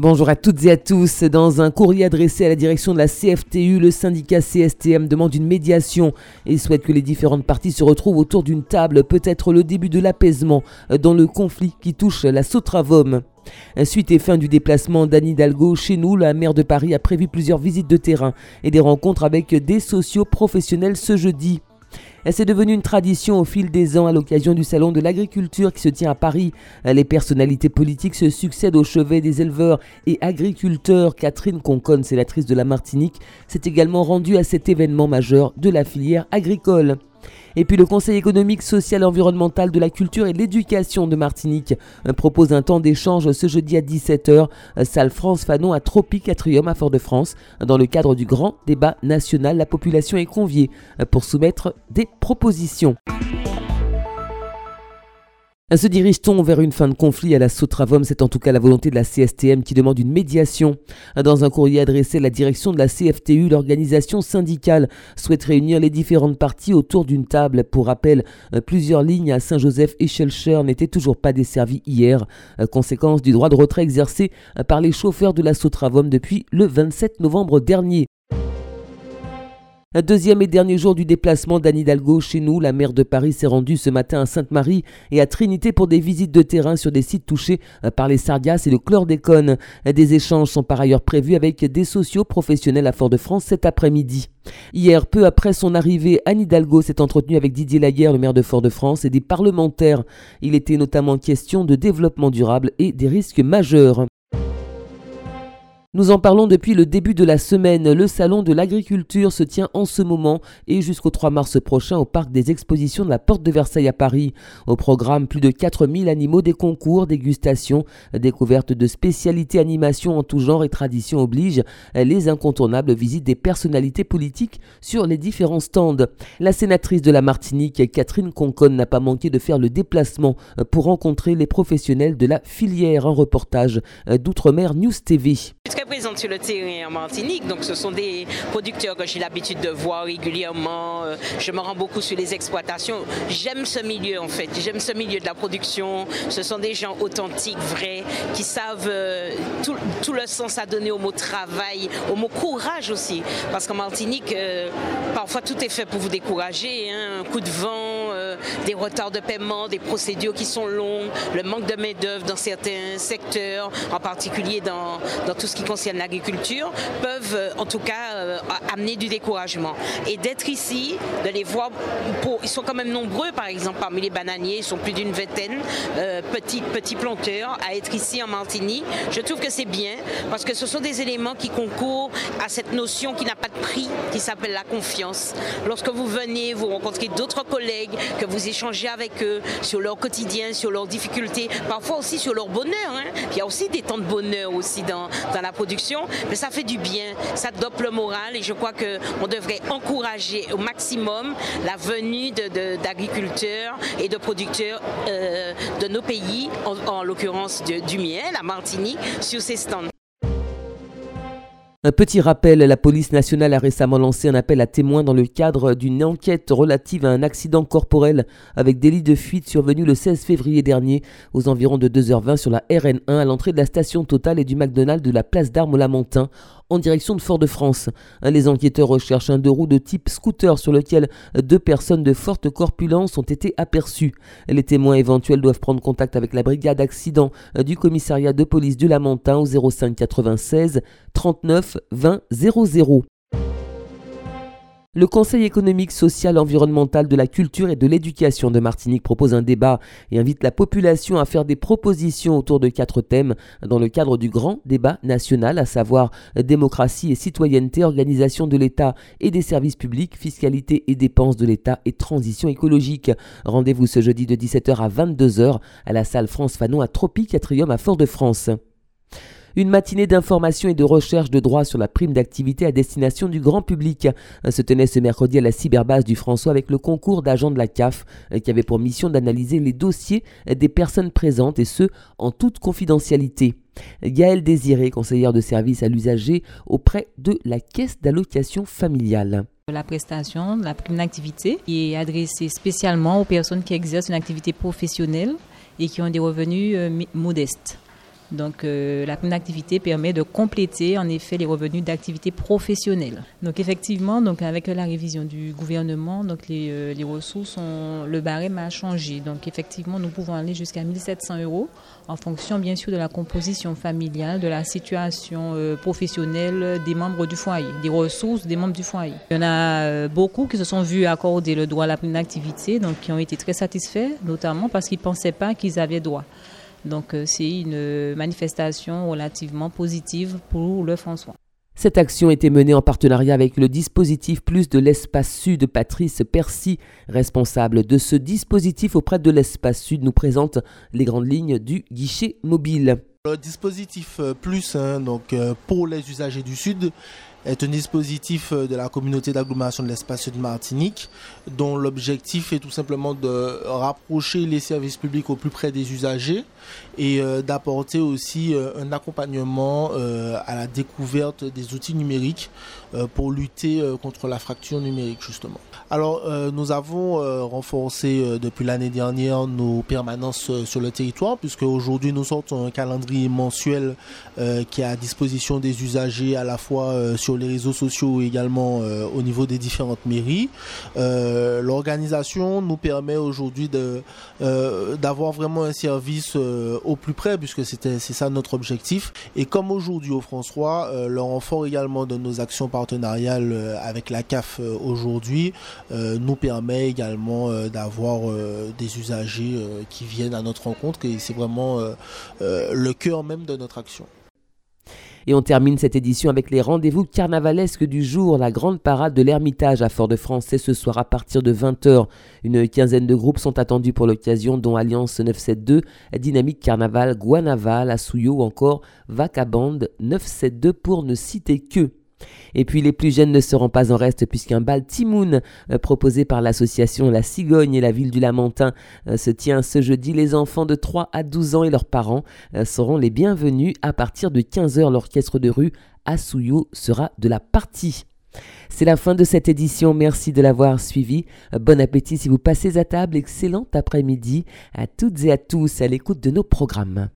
Bonjour à toutes et à tous. Dans un courrier adressé à la direction de la CFTU, le syndicat CSTM demande une médiation et souhaite que les différentes parties se retrouvent autour d'une table, peut-être le début de l'apaisement dans le conflit qui touche la Sotravom. Suite et fin du déplacement d'Anne Hidalgo chez nous, la maire de Paris a prévu plusieurs visites de terrain et des rencontres avec des sociaux professionnels ce jeudi. C'est devenu une tradition au fil des ans à l'occasion du salon de l'agriculture qui se tient à Paris. Les personnalités politiques se succèdent au chevet des éleveurs et agriculteurs. Catherine Conconne, sénatrice de la Martinique, s'est également rendue à cet événement majeur de la filière agricole. Et puis le Conseil économique, social environnemental de la culture et de l'éducation de Martinique euh, propose un temps d'échange ce jeudi à 17h, euh, salle France Fanon à Tropique Atrium à Fort-de-France. Dans le cadre du grand débat national, la population est conviée euh, pour soumettre des propositions. Se dirige-t-on vers une fin de conflit à la Sotravom? C'est en tout cas la volonté de la CSTM qui demande une médiation. Dans un courrier adressé à la direction de la CFTU, l'organisation syndicale souhaite réunir les différentes parties autour d'une table. Pour rappel, plusieurs lignes à Saint-Joseph et Shelcher n'étaient toujours pas desservies hier, conséquence du droit de retrait exercé par les chauffeurs de la Sotravom depuis le 27 novembre dernier. Un deuxième et dernier jour du déplacement d'Anne Hidalgo chez nous, la maire de Paris s'est rendue ce matin à Sainte-Marie et à Trinité pour des visites de terrain sur des sites touchés euh, par les sargasses et le chlordécone. Des échanges sont par ailleurs prévus avec des sociaux professionnels à Fort-de-France cet après-midi. Hier, peu après son arrivée, Anne Hidalgo s'est entretenue avec Didier Laguerre, le maire de Fort-de-France, et des parlementaires. Il était notamment question de développement durable et des risques majeurs. Nous en parlons depuis le début de la semaine. Le salon de l'agriculture se tient en ce moment et jusqu'au 3 mars prochain au parc des expositions de la Porte de Versailles à Paris. Au programme, plus de 4000 animaux, des concours, dégustations, découvertes de spécialités, animations en tout genre et traditions obligent. Les incontournables visites des personnalités politiques sur les différents stands. La sénatrice de la Martinique, Catherine Conconne, n'a pas manqué de faire le déplacement pour rencontrer les professionnels de la filière. Un reportage d'Outre-mer News TV présente sur le terrain en Martinique, donc ce sont des producteurs que j'ai l'habitude de voir régulièrement. Euh, je me rends beaucoup sur les exploitations. J'aime ce milieu en fait, j'aime ce milieu de la production. Ce sont des gens authentiques, vrais, qui savent euh, tout, le sens à donner au mot travail, au mot courage aussi. Parce qu'en Martinique, euh, parfois tout est fait pour vous décourager. Hein. Un coup de vent, des retards de paiement, des procédures qui sont longues, le manque de main-d'œuvre dans certains secteurs, en particulier dans, tout ce qui concerne l'agriculture peuvent euh, en tout cas euh, amener du découragement. Et d'être ici, de les voir, ils sont quand même nombreux par exemple parmi les bananiers, ils sont plus d'une vingtaine, euh, petits, petits planteurs, à être ici en Martinique. Je trouve que c'est bien parce que ce sont des éléments qui concourent à cette notion qui n'a pas de prix, qui s'appelle la confiance. Lorsque vous venez, vous rencontrez d'autres collègues, que vous échangez avec eux sur leur quotidien, sur leurs difficultés, parfois aussi sur leur bonheur. Hein. Il y a aussi des temps de bonheur aussi dans, dans la production mais ça fait du bien, ça dope le moral et je crois qu'on devrait encourager au maximum la venue d'agriculteurs et de producteurs euh, de nos pays, en, l'occurrence du mien, la Martinique, sur ces Un petit rappel, la police nationale a récemment lancé un appel à témoins dans le cadre d'une enquête relative à un accident corporel avec délit de fuite survenu le 16 février dernier aux environs de 2h20 sur la RN1 à l'entrée de la station Total et du McDonald's de la place d'Armes Lamentin en direction de Fort-de-France. Les enquêteurs recherchent un deux roues de type scooter sur lequel deux personnes de forte corpulence ont été aperçues. Les témoins éventuels doivent prendre contact avec la brigade accident du commissariat de police du Lamentin au 05 96 39 20 00. Le Conseil économique, social, environnemental de la culture et de l'éducation de Martinique propose un débat et invite la population à faire des propositions autour de quatre thèmes dans le cadre du grand débat national, à savoir démocratie et citoyenneté, organisation de l'État et des services publics, fiscalité et dépenses de l'État et transition écologique. Rendez-vous ce jeudi de 17h à 22h à la salle France Fanon à Tropique Atrium à Fort-de-France. Une matinée d'information et de recherche de droit sur la prime d'activité à destination du grand public se tenait ce mercredi à la cyberbase du François avec le concours d'agents de la CAF qui avait pour mission d'analyser les dossiers des personnes présentes et ce en toute confidentialité. Gaëlle Désiré, conseillère de service à l'usager auprès de la caisse d'allocation familiale. La prestation, la prime d'activité est adressée spécialement aux personnes qui exercent une activité professionnelle et qui ont des revenus euh, modestes. Donc euh, la prime d'activité permet de compléter en effet les revenus d'activité professionnelle. Donc effectivement, donc avec la révision du gouvernement, donc les, euh, les ressources, ont, le barème a changé. Donc effectivement, nous pouvons aller jusqu'à 1700 euros en fonction bien sûr de la composition familiale, de la situation euh, professionnelle des membres du foyer, des ressources des membres du foyer. Il y en a beaucoup qui se sont vus accorder le droit à la prime d'activité, donc qui ont été très satisfaits, notamment parce qu'ils ne pensaient pas qu'ils avaient droit. Donc euh, c'est une manifestation relativement positive pour le François. Cette action était menée en partenariat avec le dispositif Plus de l'Espace Sud. Patrice Percy, responsable de ce dispositif auprès de l'Espace Sud, nous présente les grandes lignes du guichet mobile. Le dispositif euh, Plus, hein, donc euh, pour les usagers du Sud, est un dispositif de la communauté d'agglomération de l'espace sud Martinique, dont l'objectif est tout simplement de rapprocher les services publics au plus près des usagers et euh, d'apporter aussi euh, un accompagnement euh, à la découverte des outils numériques pour lutter contre la fracture numérique justement. Alors nous avons renforcé depuis l'année dernière nos permanences sur le territoire puisque aujourd'hui nous sortons un calendrier mensuel qui est à disposition des usagers à la fois sur les réseaux sociaux également au niveau des différentes mairies. L'organisation nous permet aujourd'hui d'avoir vraiment un service au plus près, puisque c'est ça notre objectif. Et comme aujourd'hui au François, euh, le renfort également de nos actions partenariales euh, avec la CAF euh, aujourd'hui nous permet également d'avoir des usagers qui viennent à notre rencontre et c'est vraiment le cœur même de notre action. Et on termine cette édition avec les rendez-vous carnavalesques du jour. La grande parade de l'Ermitage à Fort-de-France, ce soir à partir de 20h. Une quinzaine de groupes sont attendus pour l'occasion, dont Alliance 972, Dynamique Carnaval, Guanaval, Asuyo ou encore Vacaband 972 pour ne citer que. Et puis les plus jeunes ne seront pas en reste puisqu'un bal Timoun euh, proposé par l'association La Cigogne et la ville du Lamentin euh, se tient ce jeudi. Les enfants de 3 à 12 ans et leurs parents euh, seront les bienvenus à partir de 15h. L'orchestre de rue Souillot sera de la partie. C'est la fin de cette édition, merci de l'avoir suivi. Bon appétit si vous passez à table, excellent après-midi à toutes et à tous à l'écoute de nos programmes.